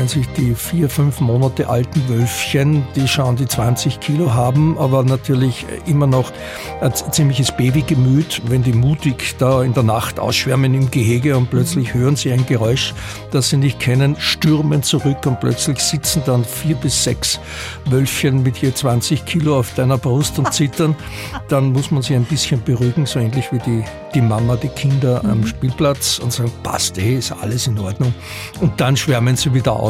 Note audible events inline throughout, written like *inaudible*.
wenn sich die vier, fünf Monate alten Wölfchen, die schauen die 20 Kilo haben, aber natürlich immer noch ein ziemliches Babygemüt, wenn die mutig da in der Nacht ausschwärmen im Gehege und plötzlich hören sie ein Geräusch, das sie nicht kennen, stürmen zurück und plötzlich sitzen dann vier bis sechs Wölfchen mit je 20 Kilo auf deiner Brust und zittern, dann muss man sie ein bisschen beruhigen, so ähnlich wie die, die Mama, die Kinder am Spielplatz und sagen, passt eh, ist alles in Ordnung. Und dann schwärmen sie wieder aus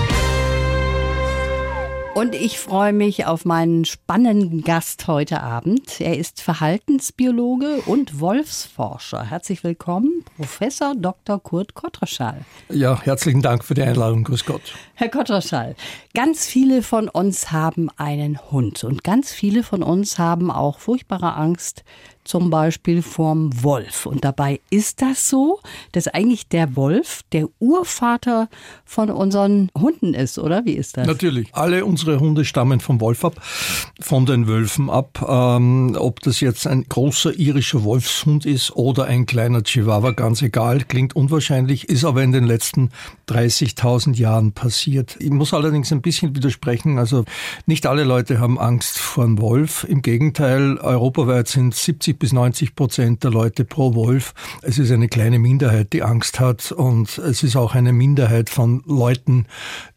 Und ich freue mich auf meinen spannenden Gast heute Abend. Er ist Verhaltensbiologe und Wolfsforscher. Herzlich willkommen, Professor Dr. Kurt Kottreschall. Ja, herzlichen Dank für die Einladung. Grüß Gott. Herr Kottreschall, ganz viele von uns haben einen Hund und ganz viele von uns haben auch furchtbare Angst, zum Beispiel vorm Wolf. Und dabei ist das so, dass eigentlich der Wolf der Urvater von unseren Hunden ist, oder? Wie ist das? Natürlich. Alle unsere Hunde stammen vom Wolf ab, von den Wölfen ab. Ähm, ob das jetzt ein großer irischer Wolfshund ist oder ein kleiner Chihuahua, ganz egal, klingt unwahrscheinlich, ist aber in den letzten 30.000 Jahren passiert. Ich muss allerdings ein bisschen widersprechen. Also nicht alle Leute haben Angst vor dem Wolf. Im Gegenteil, europaweit sind 70 80 bis 90 Prozent der Leute pro Wolf. Es ist eine kleine Minderheit, die Angst hat und es ist auch eine Minderheit von Leuten,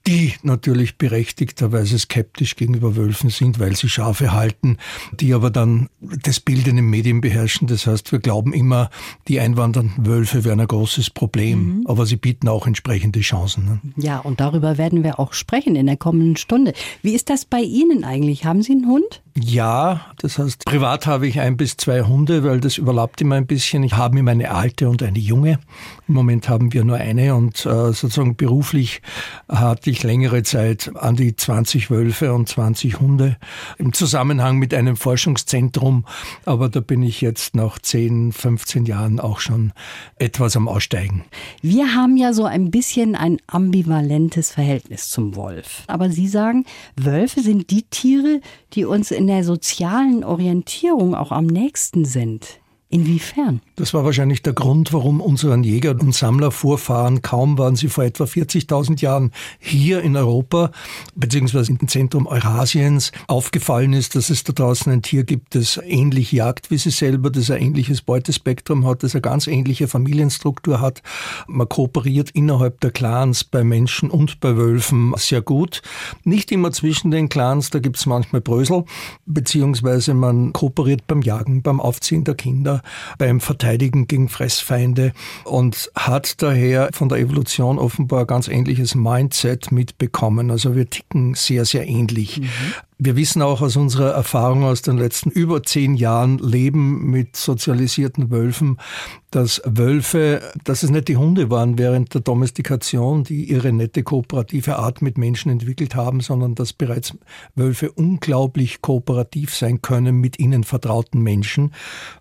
die natürlich berechtigterweise skeptisch gegenüber Wölfen sind, weil sie Schafe halten, die aber dann das Bild in den Medien beherrschen. Das heißt, wir glauben immer, die einwandernden Wölfe wären ein großes Problem, mhm. aber sie bieten auch entsprechende Chancen. Ne? Ja, und darüber werden wir auch sprechen in der kommenden Stunde. Wie ist das bei Ihnen eigentlich? Haben Sie einen Hund? Ja, das heißt, privat habe ich ein bis zwei Hunde, weil das überlappt immer ein bisschen. Ich habe immer eine alte und eine junge. Im Moment haben wir nur eine und äh, sozusagen beruflich hatte ich längere Zeit an die 20 Wölfe und 20 Hunde im Zusammenhang mit einem Forschungszentrum. Aber da bin ich jetzt nach 10, 15 Jahren auch schon etwas am Aussteigen. Wir haben ja so ein bisschen ein ambivalentes Verhältnis zum Wolf. Aber Sie sagen, Wölfe sind die Tiere, die uns in der sozialen Orientierung auch am nächsten sind. Inwiefern? Das war wahrscheinlich der Grund, warum unseren Jäger- und Sammlervorfahren, kaum waren sie vor etwa 40.000 Jahren hier in Europa, beziehungsweise im Zentrum Eurasiens, aufgefallen ist, dass es da draußen ein Tier gibt, das ähnlich jagt wie sie selber, das ein ähnliches Beutespektrum hat, das eine ganz ähnliche Familienstruktur hat. Man kooperiert innerhalb der Clans bei Menschen und bei Wölfen sehr gut. Nicht immer zwischen den Clans, da gibt es manchmal Brösel, beziehungsweise man kooperiert beim Jagen, beim Aufziehen der Kinder beim Verteidigen gegen Fressfeinde und hat daher von der Evolution offenbar ganz ähnliches Mindset mitbekommen. Also wir ticken sehr, sehr ähnlich. Mhm. Wir wissen auch aus unserer Erfahrung aus den letzten über zehn Jahren Leben mit sozialisierten Wölfen, dass Wölfe, dass es nicht die Hunde waren während der Domestikation, die ihre nette kooperative Art mit Menschen entwickelt haben, sondern dass bereits Wölfe unglaublich kooperativ sein können mit ihnen vertrauten Menschen.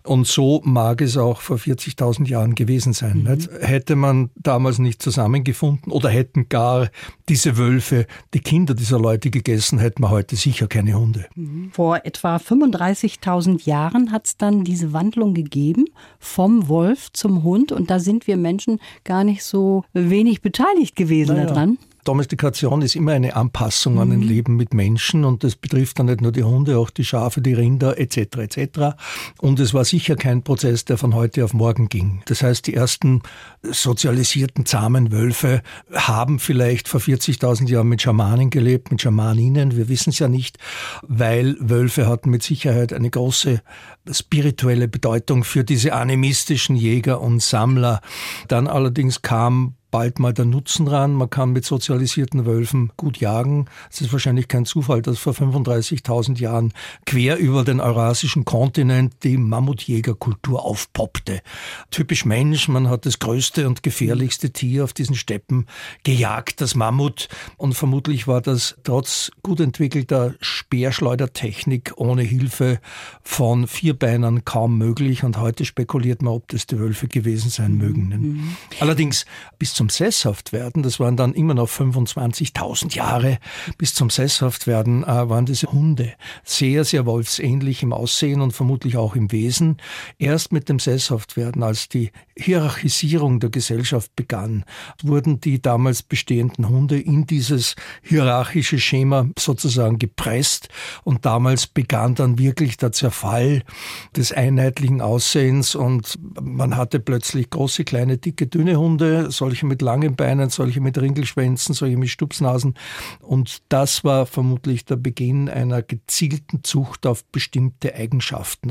Und so mag es auch vor 40.000 Jahren gewesen sein. Mhm. Hätte man damals nicht zusammengefunden oder hätten gar diese Wölfe die Kinder dieser Leute gegessen, hätten wir heute sicher sicher keine Hunde. Vor etwa 35.000 Jahren hat es dann diese Wandlung gegeben vom Wolf zum Hund und da sind wir Menschen gar nicht so wenig beteiligt gewesen naja. daran. Domestikation ist immer eine Anpassung an ein mhm. Leben mit Menschen und das betrifft dann nicht nur die Hunde, auch die Schafe, die Rinder etc. etc. Und es war sicher kein Prozess, der von heute auf morgen ging. Das heißt, die ersten sozialisierten zahmen Wölfe haben vielleicht vor 40.000 Jahren mit Schamanen gelebt, mit Schamaninnen. Wir wissen es ja nicht, weil Wölfe hatten mit Sicherheit eine große spirituelle Bedeutung für diese animistischen Jäger und Sammler. Dann allerdings kam bald mal der Nutzen ran. Man kann mit sozialisierten Wölfen gut jagen. Es ist wahrscheinlich kein Zufall, dass vor 35.000 Jahren quer über den eurasischen Kontinent die Mammutjägerkultur aufpoppte. Typisch Mensch, man hat das größte und gefährlichste Tier auf diesen Steppen gejagt, das Mammut. Und vermutlich war das trotz gut entwickelter Speerschleudertechnik ohne Hilfe von Vierbeinern kaum möglich. Und heute spekuliert man, ob das die Wölfe gewesen sein mögen. Mhm. Allerdings bis zum Sesshaftwerden, das waren dann immer noch 25.000 Jahre, bis zum Sesshaftwerden äh, waren diese Hunde. Sehr, sehr wolfsähnlich im Aussehen und vermutlich auch im Wesen. Erst mit dem Sesshaftwerden, als die Hierarchisierung der Gesellschaft begann, wurden die damals bestehenden Hunde in dieses hierarchische Schema sozusagen gepresst. Und damals begann dann wirklich der Zerfall des einheitlichen Aussehens. Und man hatte plötzlich große, kleine, dicke, dünne Hunde, solche mit langen Beinen, solche mit Ringelschwänzen, solche mit Stupsnasen und das war vermutlich der Beginn einer gezielten Zucht auf bestimmte Eigenschaften.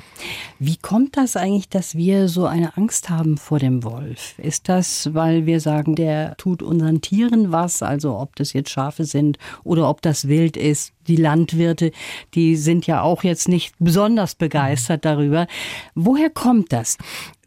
Wie kommt das eigentlich, dass wir so eine Angst haben vor dem Wolf? Ist das, weil wir sagen, der tut unseren Tieren was, also ob das jetzt Schafe sind oder ob das Wild ist? Die Landwirte, die sind ja auch jetzt nicht besonders begeistert darüber. Woher kommt das?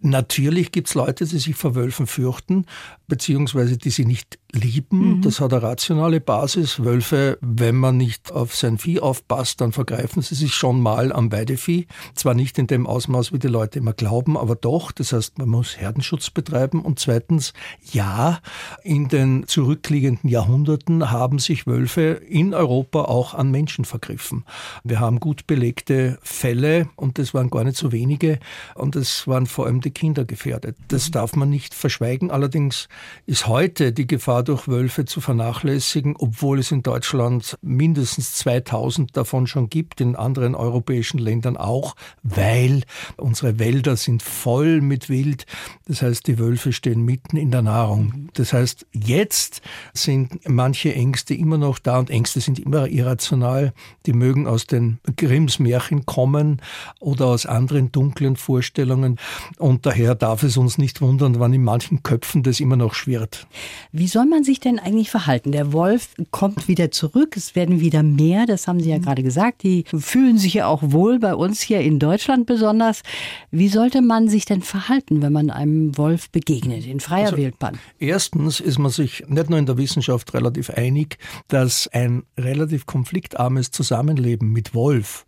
Natürlich gibt es Leute, die sich vor Wölfen fürchten, beziehungsweise die sie nicht lieben. Mhm. Das hat eine rationale Basis. Wölfe, wenn man nicht auf sein Vieh aufpasst, dann vergreifen sie sich schon mal am Weidevieh. Zwar nicht in dem Ausmaß, wie die Leute immer glauben, aber doch. Das heißt, man muss Herdenschutz betreiben. Und zweitens, ja, in den zurückliegenden Jahrhunderten haben sich Wölfe in Europa auch an Menschen vergriffen. Wir haben gut belegte Fälle und das waren gar nicht so wenige und es waren vor allem die Kinder gefährdet. Das mhm. darf man nicht verschweigen. Allerdings ist heute die Gefahr durch Wölfe zu vernachlässigen, obwohl es in Deutschland mindestens 2000 davon schon gibt, in anderen europäischen Ländern auch, weil unsere Wälder sind voll mit Wild. Das heißt, die Wölfe stehen mitten in der Nahrung. Das heißt, jetzt sind manche Ängste immer noch da und Ängste sind immer irrational. Die mögen aus den Grimms Märchen kommen oder aus anderen dunklen Vorstellungen. Und daher darf es uns nicht wundern, wann in manchen Köpfen das immer noch schwirrt. Wie soll man sich denn eigentlich verhalten? Der Wolf kommt wieder zurück, es werden wieder mehr, das haben Sie ja mhm. gerade gesagt. Die fühlen sich ja auch wohl bei uns hier in Deutschland besonders. Wie sollte man sich denn verhalten, wenn man einem Wolf begegnet, in freier also, Wildbahn? Erstens ist man sich nicht nur in der Wissenschaft relativ einig, dass ein relativ konfliktarmes Zusammenleben mit Wolf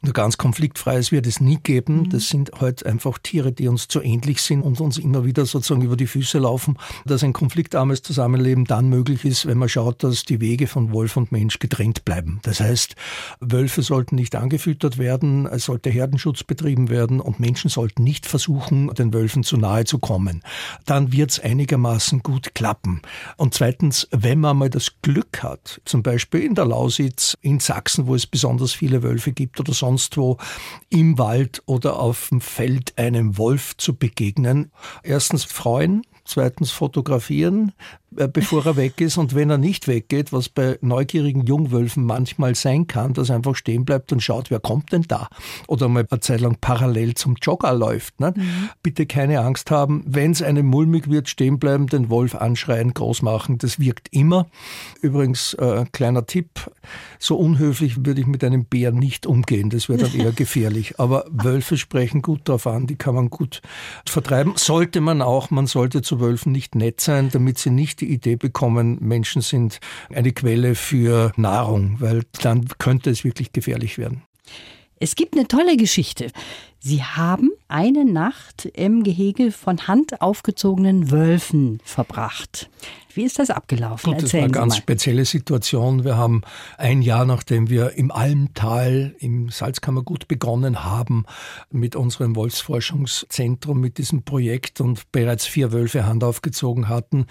nur ganz konfliktfreies wird es nie geben. Mhm. Das sind halt einfach Tiere, die uns zu ähnlich sind und uns immer wieder sozusagen über die Füße laufen. Dass ein konfliktarmes Zusammenleben dann möglich ist, wenn man schaut, dass die Wege von Wolf und Mensch getrennt bleiben. Das heißt, Wölfe sollten nicht angefüttert werden, es sollte Herdenschutz betrieben werden und Menschen sollten nicht versuchen, den Wölfen zu nahe zu kommen. Dann wird es einigermaßen gut klappen. Und zweitens, wenn man mal das Glück hat, zum Beispiel in der Lausitz, in Sachsen, wo es besonders viele Wölfe gibt oder so, sonst wo im Wald oder auf dem Feld einem Wolf zu begegnen. Erstens freuen, zweitens fotografieren, bevor er weg ist. Und wenn er nicht weggeht, was bei neugierigen Jungwölfen manchmal sein kann, dass er einfach stehen bleibt und schaut, wer kommt denn da? Oder mal eine Zeit lang parallel zum Jogger läuft. Ne? Mhm. Bitte keine Angst haben. Wenn es einem mulmig wird, stehen bleiben, den Wolf anschreien, groß machen. Das wirkt immer. Übrigens, äh, kleiner Tipp, so unhöflich würde ich mit einem Bär nicht umgehen. Das wäre dann eher *laughs* gefährlich. Aber Wölfe sprechen gut darauf an, die kann man gut vertreiben. Sollte man auch, man sollte zu Wölfen nicht nett sein, damit sie nicht die Idee bekommen, Menschen sind eine Quelle für Nahrung, weil dann könnte es wirklich gefährlich werden. Es gibt eine tolle Geschichte. Sie haben eine Nacht im Gehege von Hand aufgezogenen Wölfen verbracht. Wie ist das abgelaufen? Gut, das war eine ganz spezielle Situation. Wir haben ein Jahr, nachdem wir im Almtal im Salzkammergut begonnen haben, mit unserem Wolfsforschungszentrum, mit diesem Projekt und bereits vier Wölfe Hand aufgezogen hatten,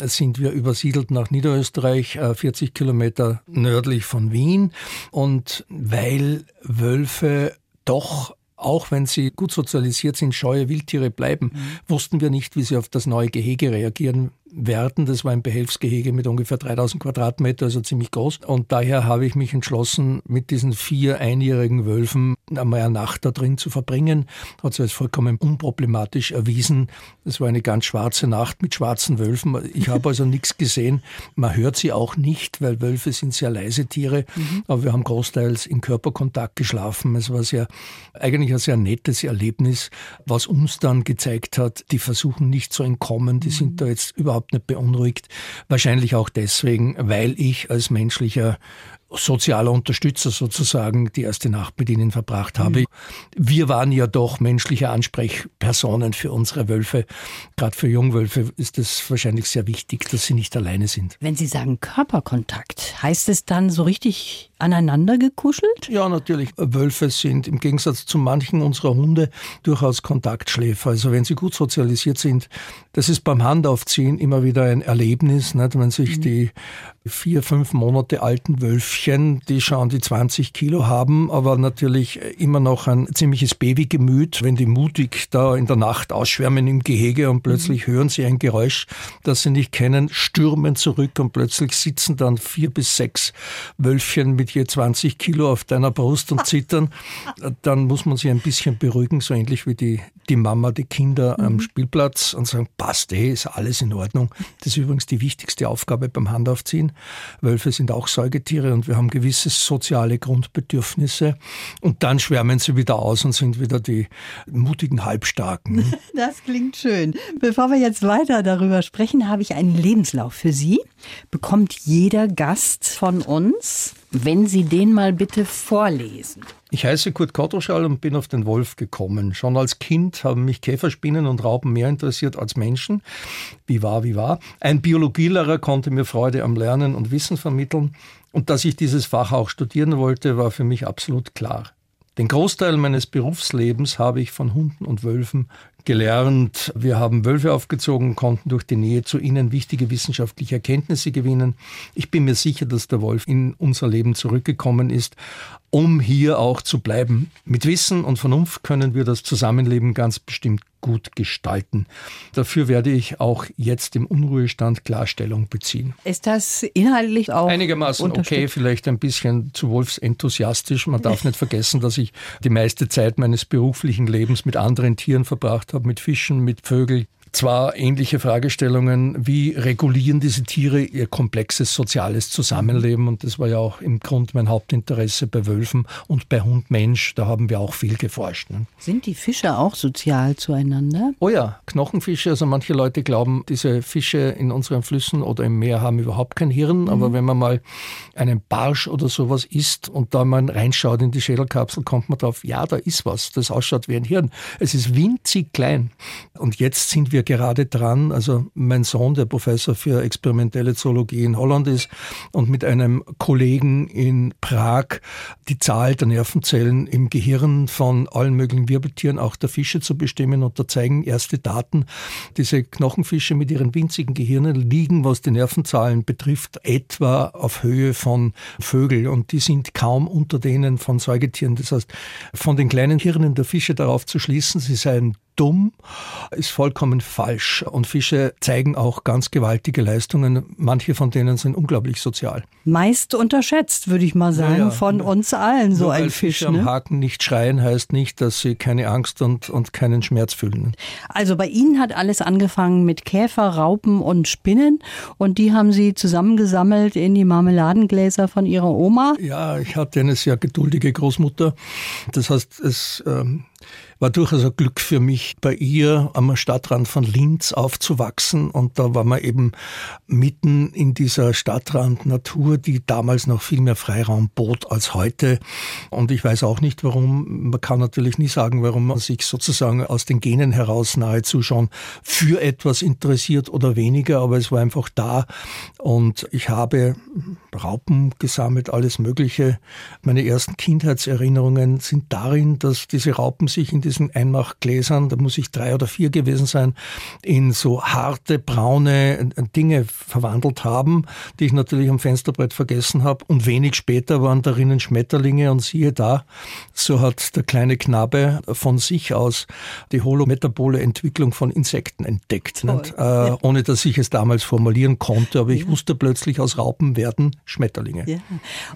sind wir übersiedelt nach Niederösterreich, 40 äh, Kilometer nördlich von Wien. Und weil Wölfe doch auch wenn sie gut sozialisiert sind, scheue Wildtiere bleiben, mhm. wussten wir nicht, wie sie auf das neue Gehege reagieren werden. Das war ein Behelfsgehege mit ungefähr 3000 Quadratmeter, also ziemlich groß. Und daher habe ich mich entschlossen, mit diesen vier einjährigen Wölfen einmal eine Nacht da drin zu verbringen. Hat sich als vollkommen unproblematisch erwiesen. Es war eine ganz schwarze Nacht mit schwarzen Wölfen. Ich habe also nichts gesehen. Man hört sie auch nicht, weil Wölfe sind sehr leise Tiere. Mhm. Aber wir haben großteils in Körperkontakt geschlafen. Es war sehr, eigentlich ein sehr nettes Erlebnis, was uns dann gezeigt hat, die versuchen nicht zu entkommen. Die sind da jetzt überhaupt nicht beunruhigt. Wahrscheinlich auch deswegen, weil ich als menschlicher sozialer Unterstützer sozusagen die erste Nacht mit ihnen verbracht habe. Mhm. Wir waren ja doch menschliche Ansprechpersonen für unsere Wölfe. Gerade für Jungwölfe ist es wahrscheinlich sehr wichtig, dass sie nicht alleine sind. Wenn Sie sagen Körperkontakt, heißt es dann so richtig aneinander gekuschelt? Ja, natürlich. Wölfe sind im Gegensatz zu manchen unserer Hunde durchaus Kontaktschläfer. Also wenn sie gut sozialisiert sind, das ist beim Handaufziehen immer wieder ein Erlebnis, nicht? wenn sich mhm. die vier, fünf Monate alten Wölfchen, die schon die 20 Kilo haben, aber natürlich immer noch ein ziemliches Babygemüt, wenn die mutig da in der Nacht ausschwärmen im Gehege und plötzlich mhm. hören sie ein Geräusch, das sie nicht kennen, stürmen zurück und plötzlich sitzen dann vier bis sechs Wölfchen mit je 20 Kilo auf deiner Brust und *laughs* zittern, dann muss man sie ein bisschen beruhigen, so ähnlich wie die, die Mama, die Kinder mhm. am Spielplatz und sagen, passt, eh, ist alles in Ordnung. Das ist übrigens die wichtigste Aufgabe beim Handaufziehen. Wölfe sind auch Säugetiere und wir haben gewisse soziale Grundbedürfnisse. Und dann schwärmen sie wieder aus und sind wieder die mutigen Halbstarken. *laughs* Das klingt schön. Bevor wir jetzt weiter darüber sprechen, habe ich einen Lebenslauf für Sie. Bekommt jeder Gast von uns, wenn Sie den mal bitte vorlesen. Ich heiße Kurt Kottruschall und bin auf den Wolf gekommen. Schon als Kind haben mich Käferspinnen und Raupen mehr interessiert als Menschen. Wie war, wie war. Ein Biologielehrer konnte mir Freude am Lernen und Wissen vermitteln. Und dass ich dieses Fach auch studieren wollte, war für mich absolut klar. Den Großteil meines Berufslebens habe ich von Hunden und Wölfen gelernt. Wir haben Wölfe aufgezogen, konnten durch die Nähe zu ihnen wichtige wissenschaftliche Erkenntnisse gewinnen. Ich bin mir sicher, dass der Wolf in unser Leben zurückgekommen ist, um hier auch zu bleiben. Mit Wissen und Vernunft können wir das Zusammenleben ganz bestimmt gut gestalten. Dafür werde ich auch jetzt im Unruhestand Klarstellung beziehen. Ist das inhaltlich auch einigermaßen okay, vielleicht ein bisschen zu wolfsenthusiastisch. Man darf nicht vergessen, dass ich die meiste Zeit meines beruflichen Lebens mit anderen Tieren verbracht habe, mit Fischen, mit Vögeln, zwar ähnliche Fragestellungen, wie regulieren diese Tiere ihr komplexes soziales Zusammenleben und das war ja auch im Grund mein Hauptinteresse bei Wölfen und bei Hund-Mensch, da haben wir auch viel geforscht. Ne? Sind die Fische auch sozial zueinander? Oh ja, Knochenfische, also manche Leute glauben, diese Fische in unseren Flüssen oder im Meer haben überhaupt kein Hirn, mhm. aber wenn man mal einen Barsch oder sowas isst und da mal reinschaut in die Schädelkapsel, kommt man drauf, ja, da ist was, das ausschaut wie ein Hirn. Es ist winzig klein und jetzt sind wir wir gerade dran, also mein Sohn, der Professor für experimentelle Zoologie in Holland ist und mit einem Kollegen in Prag die Zahl der Nervenzellen im Gehirn von allen möglichen Wirbeltieren, auch der Fische zu bestimmen. Und da zeigen erste Daten, diese Knochenfische mit ihren winzigen Gehirnen liegen, was die Nervenzahlen betrifft, etwa auf Höhe von Vögeln. Und die sind kaum unter denen von Säugetieren. Das heißt, von den kleinen Hirnen der Fische darauf zu schließen, sie seien dumm, ist vollkommen falsch. Und Fische zeigen auch ganz gewaltige Leistungen. Manche von denen sind unglaublich sozial. Meist unterschätzt, würde ich mal sagen, ja, ja. von uns allen so Nur ein Fisch. Fische ne? am Haken nicht schreien heißt nicht, dass sie keine Angst und, und keinen Schmerz fühlen. Also bei Ihnen hat alles angefangen mit Käfer, Raupen und Spinnen. Und die haben Sie zusammengesammelt in die Marmeladengläser von Ihrer Oma? Ja, ich hatte eine sehr geduldige Großmutter. Das heißt, es ähm, war durchaus ein Glück für mich, bei ihr am Stadtrand von Linz aufzuwachsen. Und da war man eben mitten in dieser Stadtrand-Natur, die damals noch viel mehr Freiraum bot als heute. Und ich weiß auch nicht, warum. Man kann natürlich nie sagen, warum man sich sozusagen aus den Genen heraus nahezu schon für etwas interessiert oder weniger. Aber es war einfach da. Und ich habe Raupen gesammelt, alles Mögliche. Meine ersten Kindheitserinnerungen sind darin, dass diese Raupen sich in diesen Einmachgläsern, da muss ich drei oder vier gewesen sein, in so harte, braune Dinge verwandelt haben, die ich natürlich am Fensterbrett vergessen habe. Und wenig später waren darin Schmetterlinge und siehe da, so hat der kleine Knabe von sich aus die holometabole Entwicklung von Insekten entdeckt. Äh, ohne dass ich es damals formulieren konnte, aber ich ja. wusste plötzlich, aus Raupen werden Schmetterlinge. Ja.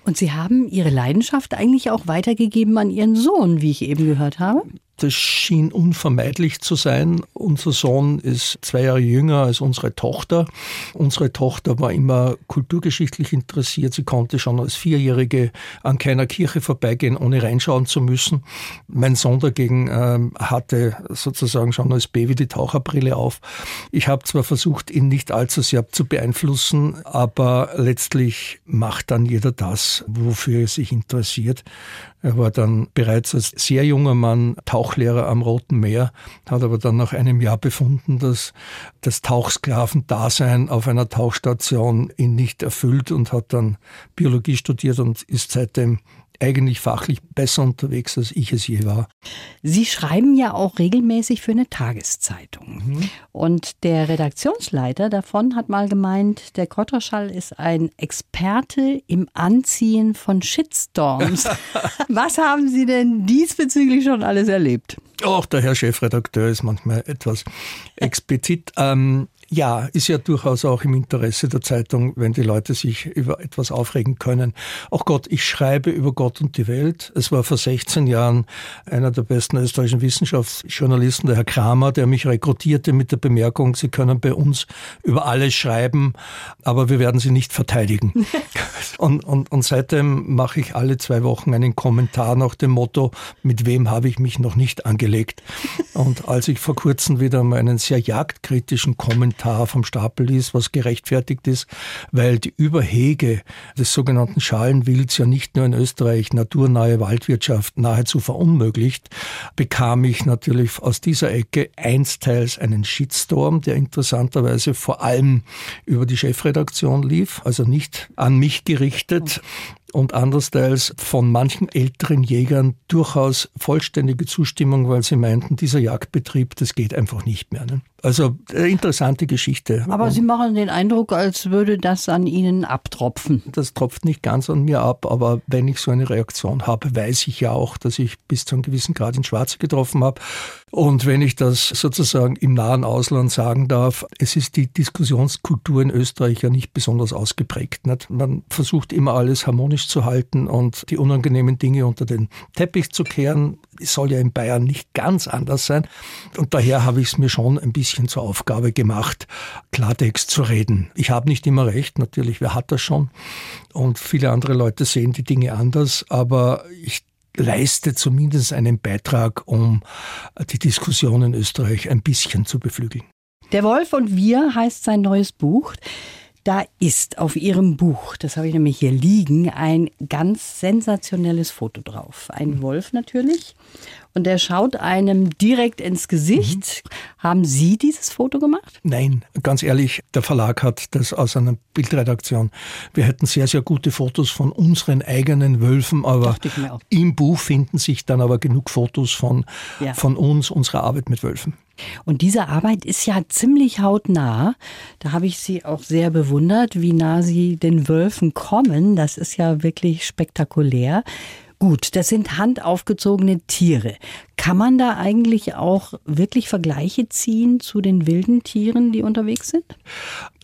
Und Sie haben Ihre Leidenschaft eigentlich auch weitergegeben an Ihren Sohn, wie ich eben gehört habe? Das schien unvermeidlich zu sein. Unser Sohn ist zwei Jahre jünger als unsere Tochter. Unsere Tochter war immer kulturgeschichtlich interessiert. Sie konnte schon als Vierjährige an keiner Kirche vorbeigehen, ohne reinschauen zu müssen. Mein Sohn dagegen ähm, hatte sozusagen schon als Baby die Taucherbrille auf. Ich habe zwar versucht, ihn nicht allzu sehr zu beeinflussen, aber letztlich macht dann jeder das, wofür er sich interessiert. Er war dann bereits als sehr junger Mann Tauchlehrer am Roten Meer, hat aber dann nach einem Jahr befunden, dass das Tauchsklavendasein auf einer Tauchstation ihn nicht erfüllt und hat dann Biologie studiert und ist seitdem eigentlich fachlich besser unterwegs, als ich es je war. Sie schreiben ja auch regelmäßig für eine Tageszeitung. Mhm. Und der Redaktionsleiter davon hat mal gemeint, der Kotterschall ist ein Experte im Anziehen von Shitstorms. *laughs* Was haben Sie denn diesbezüglich schon alles erlebt? Auch der Herr Chefredakteur ist manchmal etwas explizit. Ähm, ja, ist ja durchaus auch im Interesse der Zeitung, wenn die Leute sich über etwas aufregen können. Auch Gott, ich schreibe über Gott und die Welt. Es war vor 16 Jahren einer der besten österreichischen Wissenschaftsjournalisten, der Herr Kramer, der mich rekrutierte mit der Bemerkung, Sie können bei uns über alles schreiben, aber wir werden Sie nicht verteidigen. *laughs* und, und, und seitdem mache ich alle zwei Wochen einen Kommentar nach dem Motto, mit wem habe ich mich noch nicht angelegt. Und als ich vor kurzem wieder mal einen sehr jagdkritischen Kommentar vom Stapel ist, was gerechtfertigt ist, weil die Überhege des sogenannten Schalenwilds ja nicht nur in Österreich naturnahe Waldwirtschaft nahezu verunmöglicht, bekam ich natürlich aus dieser Ecke einsteils einen Shitstorm, der interessanterweise vor allem über die Chefredaktion lief, also nicht an mich gerichtet, und andersteils von manchen älteren Jägern durchaus vollständige Zustimmung, weil sie meinten, dieser Jagdbetrieb, das geht einfach nicht mehr. Ne? Also äh, interessante Geschichte. Aber Sie machen den Eindruck, als würde das an Ihnen abtropfen. Das tropft nicht ganz an mir ab, aber wenn ich so eine Reaktion habe, weiß ich ja auch, dass ich bis zu einem gewissen Grad ins Schwarze getroffen habe. Und wenn ich das sozusagen im nahen Ausland sagen darf, es ist die Diskussionskultur in Österreich ja nicht besonders ausgeprägt. Nicht? Man versucht immer alles harmonisch zu halten und die unangenehmen Dinge unter den Teppich zu kehren. Es soll ja in Bayern nicht ganz anders sein. Und daher habe ich es mir schon ein bisschen zur Aufgabe gemacht, Klartext zu reden. Ich habe nicht immer recht, natürlich, wer hat das schon? Und viele andere Leute sehen die Dinge anders, aber ich leiste zumindest einen Beitrag, um die Diskussion in Österreich ein bisschen zu beflügeln. Der Wolf und wir heißt sein neues Buch. Da ist auf Ihrem Buch, das habe ich nämlich hier liegen, ein ganz sensationelles Foto drauf. Ein Wolf natürlich. Und der schaut einem direkt ins Gesicht. Mhm. Haben Sie dieses Foto gemacht? Nein, ganz ehrlich, der Verlag hat das aus einer Bildredaktion. Wir hätten sehr, sehr gute Fotos von unseren eigenen Wölfen, aber im Buch finden sich dann aber genug Fotos von, ja. von uns, unserer Arbeit mit Wölfen. Und diese Arbeit ist ja ziemlich hautnah. Da habe ich Sie auch sehr bewundert, wie nah Sie den Wölfen kommen. Das ist ja wirklich spektakulär. Gut, das sind handaufgezogene Tiere. Kann man da eigentlich auch wirklich Vergleiche ziehen zu den wilden Tieren, die unterwegs sind?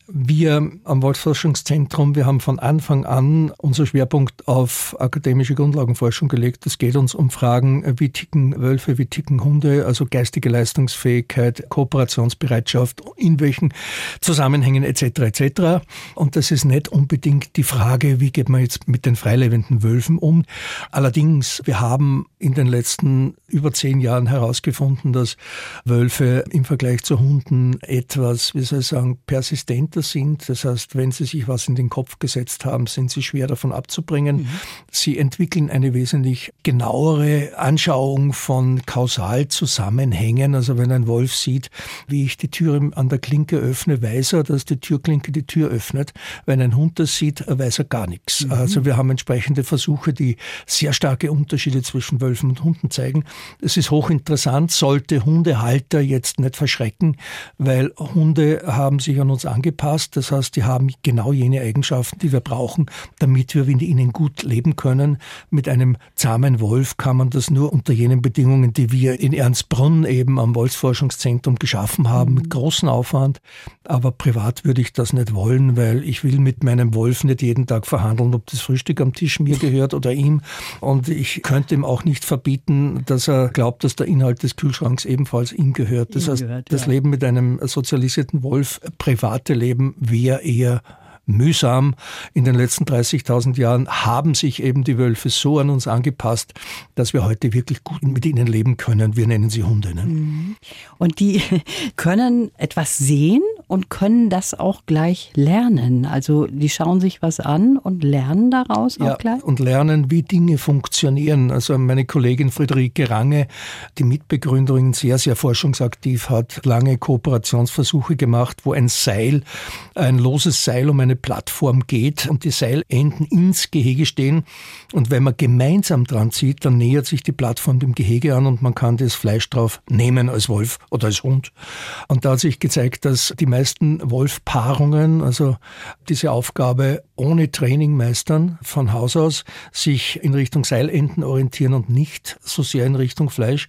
Wir am Waldforschungszentrum, wir haben von Anfang an unser Schwerpunkt auf akademische Grundlagenforschung gelegt. Es geht uns um Fragen, wie ticken Wölfe, wie ticken Hunde, also geistige Leistungsfähigkeit, Kooperationsbereitschaft, in welchen Zusammenhängen etc. etc. Und das ist nicht unbedingt die Frage, wie geht man jetzt mit den freilebenden Wölfen um. Allerdings, wir haben in den letzten über zehn Jahren herausgefunden, dass Wölfe im Vergleich zu Hunden etwas, wie soll ich sagen, persistent intelligenter sind. Das heißt, wenn sie sich was in den Kopf gesetzt haben, sind sie schwer davon abzubringen. Mhm. Sie entwickeln eine wesentlich genauere Anschauung von Kausalzusammenhängen. Also wenn ein Wolf sieht, wie ich die Tür an der Klinke öffne, weiß er, dass die Türklinke die Tür öffnet. Wenn ein Hund das sieht, weiß er gar nichts. Mhm. Also wir haben entsprechende Versuche, die sehr starke Unterschiede zwischen Wölfen und Hunden zeigen. Es ist hochinteressant, sollte Hundehalter jetzt nicht verschrecken, weil Hunde haben sich an uns angepasst. Das heißt, die haben genau jene Eigenschaften, die wir brauchen, damit wir mit ihnen gut leben können. Mit einem zahmen Wolf kann man das nur unter jenen Bedingungen, die wir in Ernstbrunn eben am Wolfsforschungszentrum geschaffen haben, mit großem Aufwand. Aber privat würde ich das nicht wollen, weil ich will mit meinem Wolf nicht jeden Tag verhandeln, ob das Frühstück am Tisch mir gehört oder ihm. Und ich könnte ihm auch nicht verbieten, dass er glaubt, dass der Inhalt des Kühlschranks ebenfalls ihm gehört. Das ihm heißt, gehört, das Leben mit einem sozialisierten Wolf, private Leben, wäre eher mühsam. In den letzten 30.000 Jahren haben sich eben die Wölfe so an uns angepasst, dass wir heute wirklich gut mit ihnen leben können. Wir nennen sie Hunde. Ne? Mhm. Und die *laughs* können etwas sehen und können das auch gleich lernen. Also die schauen sich was an und lernen daraus ja, auch gleich. Und lernen, wie Dinge funktionieren. Also meine Kollegin Friederike Range, die Mitbegründerin, sehr, sehr forschungsaktiv, hat lange Kooperationsversuche gemacht, wo ein Seil, ein loses Seil um eine Plattform geht und die Seilenden ins Gehege stehen. Und wenn man gemeinsam dran zieht, dann nähert sich die Plattform dem Gehege an und man kann das Fleisch drauf nehmen als Wolf oder als Hund. Und da hat sich gezeigt, dass die meisten Wolfpaarungen, also diese Aufgabe ohne Training meistern von Haus aus, sich in Richtung Seilenden orientieren und nicht so sehr in Richtung Fleisch.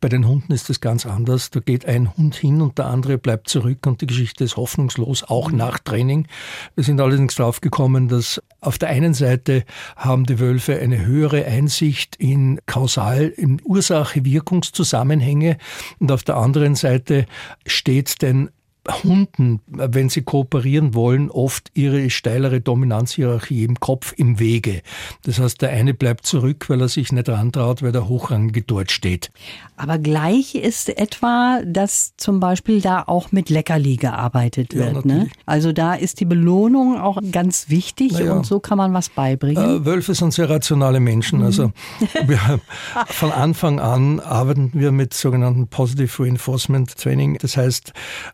Bei den Hunden ist das ganz anders. Da geht ein Hund hin und der andere bleibt zurück und die Geschichte ist hoffnungslos, auch nach Training. Wir sind allerdings draufgekommen, dass auf der einen Seite haben die Wölfe eine höhere Einsicht in Kausal, in Ursache-Wirkungszusammenhänge und auf der anderen Seite steht den Hunden, wenn sie kooperieren wollen, oft ihre steilere Dominanzhierarchie im Kopf im Wege. Das heißt, der eine bleibt zurück, weil er sich nicht rantraut, weil der Hochrangige dort steht. Aber gleich ist etwa, dass zum Beispiel da auch mit Leckerli gearbeitet wird. Ja, ne? Also da ist die Belohnung auch ganz wichtig naja. und so kann man was beibringen. Äh, Wölfe sind sehr rationale Menschen. Also mhm. *laughs* wir, von Anfang an arbeiten wir mit sogenannten Positive Reinforcement Training. Das heißt,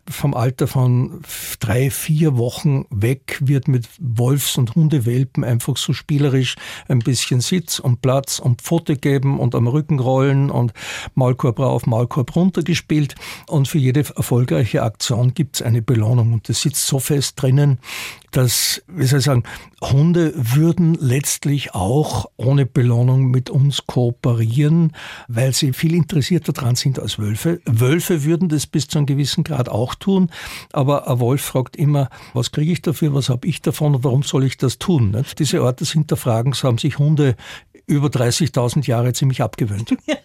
vom Alter von drei, vier Wochen weg wird mit Wolfs- und Hundewelpen einfach so spielerisch ein bisschen Sitz und Platz und Pfote geben und am Rücken rollen und Maulkorb rauf, Maulkorb runter gespielt. Und für jede erfolgreiche Aktion gibt es eine Belohnung. Und das sitzt so fest drinnen, dass, wie soll ich sagen, Hunde würden letztlich auch ohne Belohnung mit uns kooperieren, weil sie viel interessierter dran sind als Wölfe. Wölfe würden das bis zu einem gewissen Grad auch tun, aber ein Wolf fragt immer, was kriege ich dafür, was habe ich davon und warum soll ich das tun? Diese Art des Hinterfragens haben sich Hunde über 30.000 Jahre ziemlich abgewöhnt. *laughs* Ja,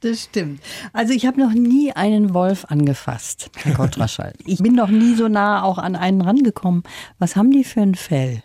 das stimmt. Also ich habe noch nie einen Wolf angefasst, Herr Kontraschall. *laughs* Ich bin noch nie so nah auch an einen rangekommen. Was haben die für ein Fell?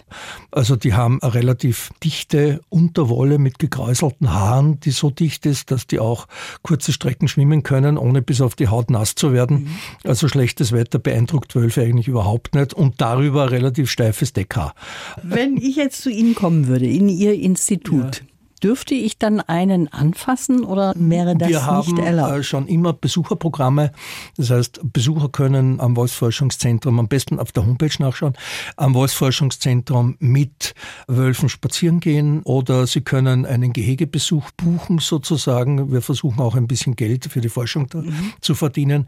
Also die haben eine relativ dichte Unterwolle mit gekräuselten Haaren, die so dicht ist, dass die auch kurze Strecken schwimmen können, ohne bis auf die Haut nass zu werden. Mhm. Also schlechtes Wetter beeindruckt Wölfe eigentlich überhaupt nicht und darüber relativ steifes Deckhaar. Wenn ich jetzt zu Ihnen kommen würde, in Ihr Institut, ja. Dürfte ich dann einen anfassen oder wäre das Wir nicht erlaubt? Wir haben schon immer Besucherprogramme. Das heißt, Besucher können am Wolfsforschungszentrum am besten auf der Homepage nachschauen, am Wolfsforschungszentrum mit Wölfen spazieren gehen oder sie können einen Gehegebesuch buchen sozusagen. Wir versuchen auch ein bisschen Geld für die Forschung mhm. zu verdienen.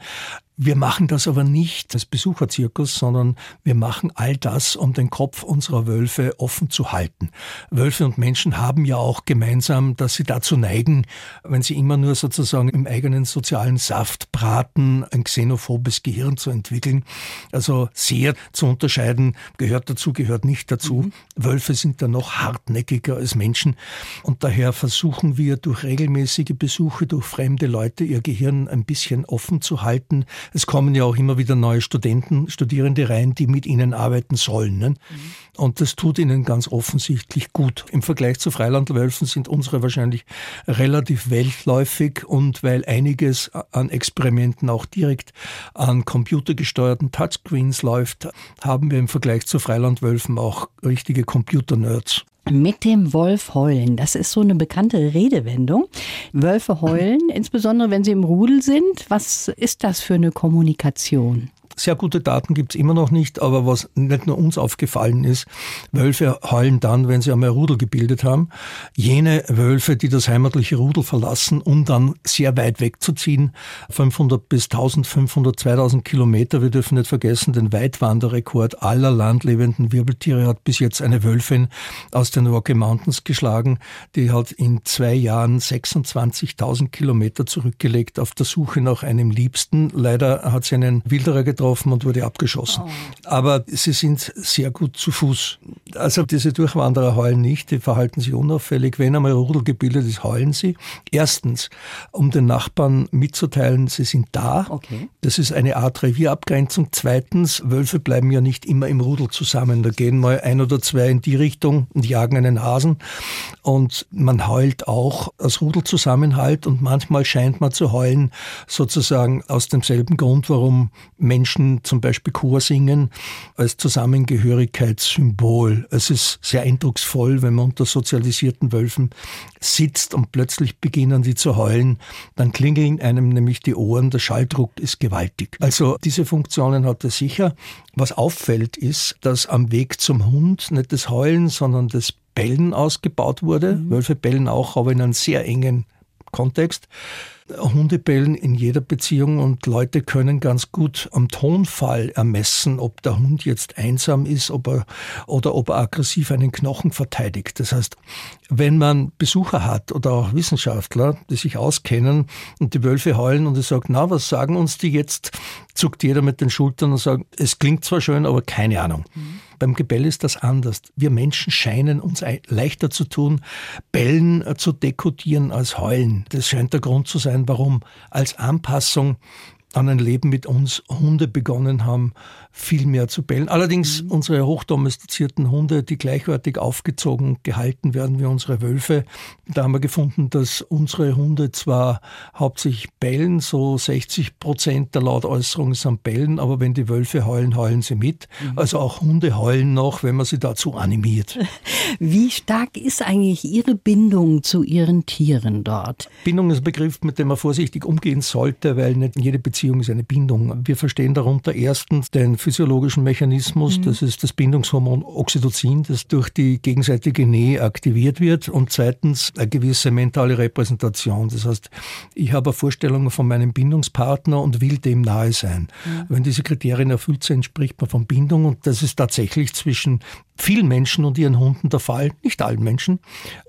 Wir machen das aber nicht als Besucherzirkus, sondern wir machen all das, um den Kopf unserer Wölfe offen zu halten. Wölfe und Menschen haben ja auch gemeinsam, dass sie dazu neigen, wenn sie immer nur sozusagen im eigenen sozialen Saft braten, ein xenophobes Gehirn zu entwickeln. Also sehr zu unterscheiden, gehört dazu, gehört nicht dazu. Mhm. Wölfe sind da noch hartnäckiger als Menschen und daher versuchen wir durch regelmäßige Besuche durch fremde Leute ihr Gehirn ein bisschen offen zu halten, es kommen ja auch immer wieder neue Studenten, Studierende rein, die mit ihnen arbeiten sollen. Ne? Mhm. Und das tut ihnen ganz offensichtlich gut. Im Vergleich zu Freilandwölfen sind unsere wahrscheinlich relativ weltläufig und weil einiges an Experimenten auch direkt an computergesteuerten Touchscreens läuft, haben wir im Vergleich zu Freilandwölfen auch richtige Computer-Nerds. Mit dem Wolf heulen, das ist so eine bekannte Redewendung. Wölfe heulen, insbesondere wenn sie im Rudel sind. Was ist das für eine Kommunikation? Sehr gute Daten gibt's immer noch nicht, aber was nicht nur uns aufgefallen ist, Wölfe heulen dann, wenn sie einmal Rudel gebildet haben. Jene Wölfe, die das heimatliche Rudel verlassen, um dann sehr weit wegzuziehen, 500 bis 1500, 2000 Kilometer. Wir dürfen nicht vergessen, den Weitwanderrekord aller landlebenden Wirbeltiere hat bis jetzt eine Wölfin aus den Rocky Mountains geschlagen. Die hat in zwei Jahren 26.000 Kilometer zurückgelegt auf der Suche nach einem Liebsten. Leider hat sie einen Wilderer getroffen getroffen und wurde abgeschossen. Oh. Aber sie sind sehr gut zu Fuß. Also diese Durchwanderer heulen nicht, die verhalten sich unauffällig. Wenn einmal Rudel gebildet ist, heulen sie. Erstens, um den Nachbarn mitzuteilen, sie sind da. Okay. Das ist eine Art Revierabgrenzung. Zweitens, Wölfe bleiben ja nicht immer im Rudel zusammen. Da gehen mal ein oder zwei in die Richtung und jagen einen Hasen. Und man heult auch aus Rudelzusammenhalt und manchmal scheint man zu heulen sozusagen aus demselben Grund, warum Menschen Menschen zum Beispiel Chor singen als Zusammengehörigkeitssymbol. Es ist sehr eindrucksvoll, wenn man unter sozialisierten Wölfen sitzt und plötzlich beginnen die zu heulen, dann klingeln einem nämlich die Ohren, der Schalldruck ist gewaltig. Also diese Funktionen hat er sicher. Was auffällt ist, dass am Weg zum Hund nicht das Heulen, sondern das Bellen ausgebaut wurde. Mhm. Wölfe bellen auch, aber in einem sehr engen Kontext. Hunde bellen in jeder Beziehung und Leute können ganz gut am Tonfall ermessen, ob der Hund jetzt einsam ist ob er, oder ob er aggressiv einen Knochen verteidigt. Das heißt, wenn man Besucher hat oder auch Wissenschaftler, die sich auskennen und die Wölfe heulen und er sagt, na, was sagen uns die jetzt? Zuckt jeder mit den Schultern und sagt, es klingt zwar schön, aber keine Ahnung. Mhm. Beim Gebell ist das anders. Wir Menschen scheinen uns leichter zu tun, Bellen äh, zu dekodieren als heulen. Das scheint der Grund zu sein, warum als Anpassung an ein Leben mit uns Hunde begonnen haben, viel mehr zu bellen. Allerdings mhm. unsere hochdomestizierten Hunde, die gleichwertig aufgezogen und gehalten werden wie unsere Wölfe, da haben wir gefunden, dass unsere Hunde zwar hauptsächlich bellen, so 60 Prozent der Lautäußerungen sind bellen, aber wenn die Wölfe heulen, heulen sie mit. Mhm. Also auch Hunde heulen noch, wenn man sie dazu animiert. *laughs* Wie stark ist eigentlich Ihre Bindung zu Ihren Tieren dort? Bindung ist ein Begriff, mit dem man vorsichtig umgehen sollte, weil nicht jede Beziehung ist eine Bindung. Wir verstehen darunter erstens den physiologischen Mechanismus. Mhm. Das ist das Bindungshormon Oxytocin, das durch die gegenseitige Nähe aktiviert wird. Und zweitens eine gewisse mentale Repräsentation. Das heißt, ich habe eine Vorstellung von meinem Bindungspartner und will dem nahe sein. Mhm. Wenn diese Kriterien erfüllt sind, spricht man von Bindung. Und das ist tatsächlich zwischen vielen Menschen und ihren Hunden der Fall, nicht allen Menschen,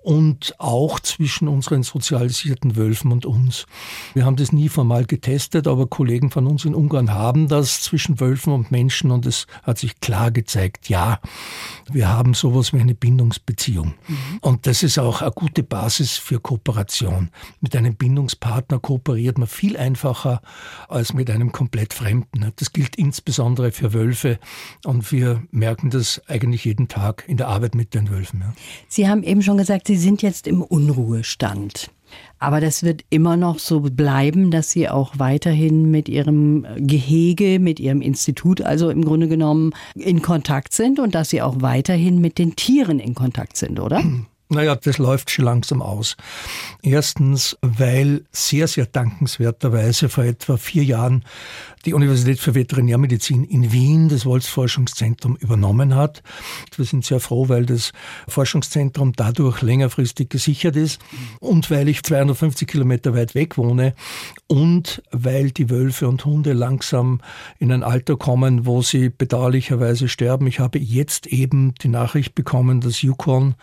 und auch zwischen unseren sozialisierten Wölfen und uns. Wir haben das nie formal getestet, aber Kollegen von uns in Ungarn haben das zwischen Wölfen und Menschen und es hat sich klar gezeigt, ja, wir haben sowas wie eine Bindungsbeziehung. Mhm. Und das ist auch eine gute Basis für Kooperation. Mit einem Bindungspartner kooperiert man viel einfacher als mit einem komplett Fremden. Das gilt insbesondere für Wölfe und wir merken das eigentlich jeden Tag in der Arbeit mit den Wölfen. Ja. Sie haben eben schon gesagt, Sie sind jetzt im Unruhestand. Aber das wird immer noch so bleiben, dass Sie auch weiterhin mit Ihrem Gehege, mit Ihrem Institut, also im Grunde genommen in Kontakt sind und dass Sie auch weiterhin mit den Tieren in Kontakt sind, oder? *clears throat* Naja, das läuft schon langsam aus. Erstens, weil sehr, sehr dankenswerterweise vor etwa vier Jahren die Universität für Veterinärmedizin in Wien das Wolfsforschungszentrum übernommen hat. Wir sind sehr froh, weil das Forschungszentrum dadurch längerfristig gesichert ist und weil ich 250 Kilometer weit weg wohne und weil die Wölfe und Hunde langsam in ein Alter kommen, wo sie bedauerlicherweise sterben. Ich habe jetzt eben die Nachricht bekommen, dass Yukon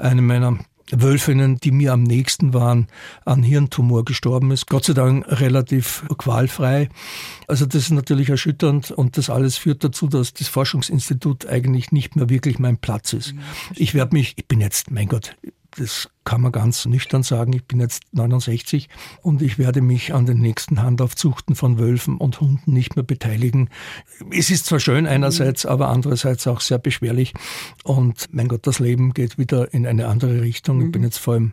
eine meiner Wölfinnen, die mir am nächsten waren, an Hirntumor gestorben ist. Gott sei Dank relativ qualfrei. Also das ist natürlich erschütternd und das alles führt dazu, dass das Forschungsinstitut eigentlich nicht mehr wirklich mein Platz ist. Ich werde mich, ich bin jetzt, mein Gott, das kann man ganz nüchtern sagen. Ich bin jetzt 69 und ich werde mich an den nächsten Handaufzuchten von Wölfen und Hunden nicht mehr beteiligen. Es ist zwar schön einerseits, aber andererseits auch sehr beschwerlich. Und mein Gott, das Leben geht wieder in eine andere Richtung. Ich bin jetzt vor allem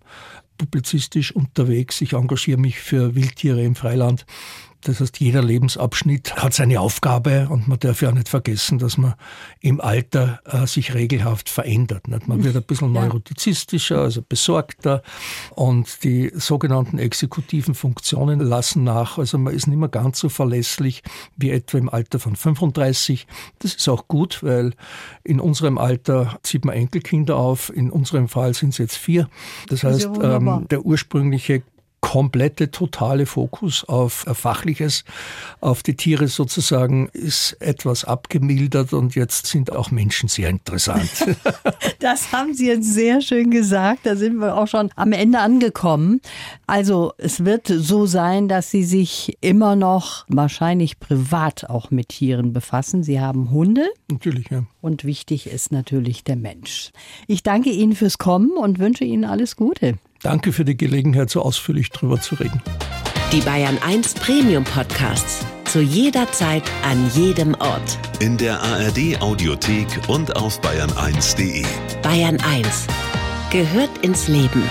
publizistisch unterwegs. Ich engagiere mich für Wildtiere im Freiland. Das heißt, jeder Lebensabschnitt hat seine Aufgabe und man darf ja auch nicht vergessen, dass man im Alter äh, sich regelhaft verändert. Nicht? Man wird ein bisschen *laughs* neurotizistischer, also besorgter und die sogenannten exekutiven Funktionen lassen nach. Also man ist nicht mehr ganz so verlässlich wie etwa im Alter von 35. Das ist auch gut, weil in unserem Alter zieht man Enkelkinder auf. In unserem Fall sind es jetzt vier. Das heißt, ähm, der ursprüngliche komplette, totale Fokus auf Fachliches, auf die Tiere sozusagen, ist etwas abgemildert und jetzt sind auch Menschen sehr interessant. *laughs* *laughs* das haben Sie jetzt sehr schön gesagt. Da sind wir auch schon am Ende angekommen. Also es wird so sein, dass Sie sich immer noch wahrscheinlich privat auch mit Tieren befassen. Sie haben Hunde. Natürlich, ja. Und wichtig ist natürlich der Mensch. Ich danke Ihnen fürs Kommen und wünsche Ihnen alles Gute. Danke für die Gelegenheit, so ausführlich drüber zu reden. Die Bayern 1 Premium Podcasts. Zu jeder Zeit, an jedem Ort. In der ARD Audiothek und auf bayern1.de. Bayern 1 gehört ins Leben.